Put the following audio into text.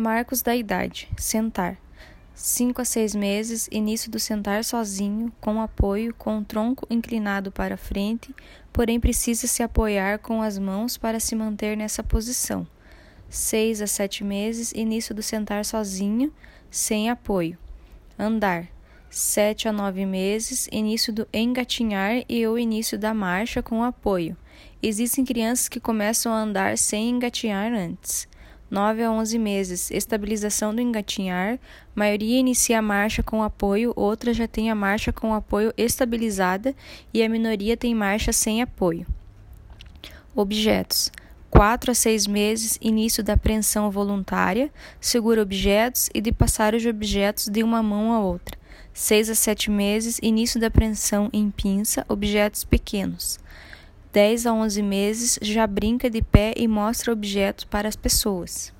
Marcos da idade: sentar. 5 a 6 meses, início do sentar sozinho, com apoio, com o tronco inclinado para frente, porém precisa se apoiar com as mãos para se manter nessa posição. 6 a 7 meses, início do sentar sozinho, sem apoio. Andar. 7 a 9 meses, início do engatinhar e o início da marcha com apoio. Existem crianças que começam a andar sem engatinhar antes. 9 a 11 meses, estabilização do engatinhar. Maioria inicia a marcha com apoio, outra já tem a marcha com apoio estabilizada e a minoria tem marcha sem apoio. Objetos: 4 a 6 meses, início da apreensão voluntária, segura objetos e de passar os objetos de uma mão a outra. 6 a 7 meses, início da apreensão em pinça, objetos pequenos. 10 a 11 meses, já brinca de pé e mostra objetos para as pessoas.